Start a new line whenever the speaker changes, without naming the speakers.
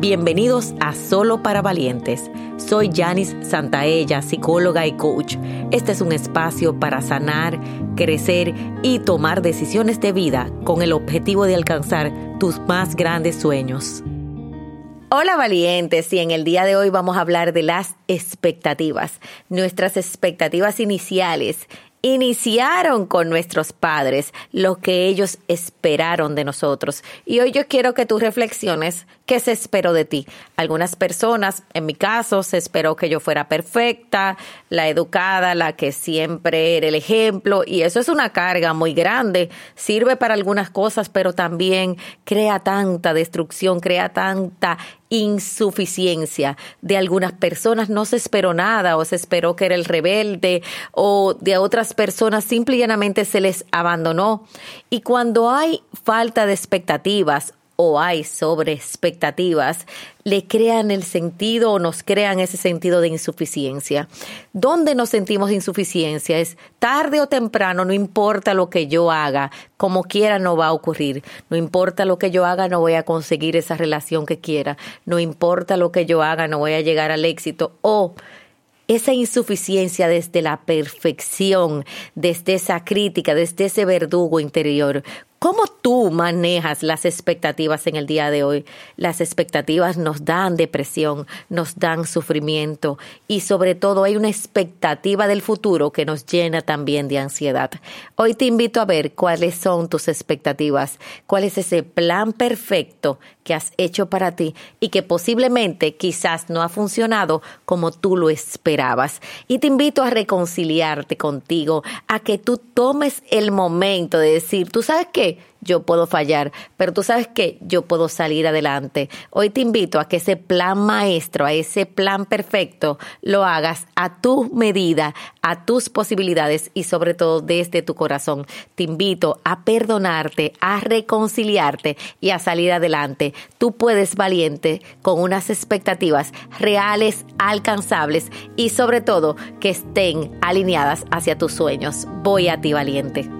Bienvenidos a Solo para Valientes. Soy Janice Santaella, psicóloga y coach. Este es un espacio para sanar, crecer y tomar decisiones de vida con el objetivo de alcanzar tus más grandes sueños. Hola valientes y en el día de hoy vamos a hablar de las expectativas, nuestras expectativas iniciales iniciaron con nuestros padres lo que ellos esperaron de nosotros. Y hoy yo quiero que tú reflexiones qué se esperó de ti. Algunas personas, en mi caso, se esperó que yo fuera perfecta, la educada, la que siempre era el ejemplo. Y eso es una carga muy grande. Sirve para algunas cosas, pero también crea tanta destrucción, crea tanta insuficiencia. De algunas personas no se esperó nada o se esperó que era el rebelde o de otras personas simple y llanamente se les abandonó. Y cuando hay falta de expectativas o hay sobre expectativas, le crean el sentido o nos crean ese sentido de insuficiencia. ¿Dónde nos sentimos insuficiencia? Es tarde o temprano, no importa lo que yo haga, como quiera no va a ocurrir. No importa lo que yo haga, no voy a conseguir esa relación que quiera. No importa lo que yo haga, no voy a llegar al éxito. O esa insuficiencia desde la perfección, desde esa crítica, desde ese verdugo interior, ¿Cómo tú manejas las expectativas en el día de hoy? Las expectativas nos dan depresión, nos dan sufrimiento y sobre todo hay una expectativa del futuro que nos llena también de ansiedad. Hoy te invito a ver cuáles son tus expectativas, cuál es ese plan perfecto que has hecho para ti y que posiblemente quizás no ha funcionado como tú lo esperabas. Y te invito a reconciliarte contigo, a que tú tomes el momento de decir, tú sabes qué, yo puedo fallar, pero tú sabes que yo puedo salir adelante. Hoy te invito a que ese plan maestro, a ese plan perfecto, lo hagas a tu medida, a tus posibilidades y sobre todo desde tu corazón. Te invito a perdonarte, a reconciliarte y a salir adelante. Tú puedes valiente con unas expectativas reales, alcanzables y sobre todo que estén alineadas hacia tus sueños. Voy a ti valiente.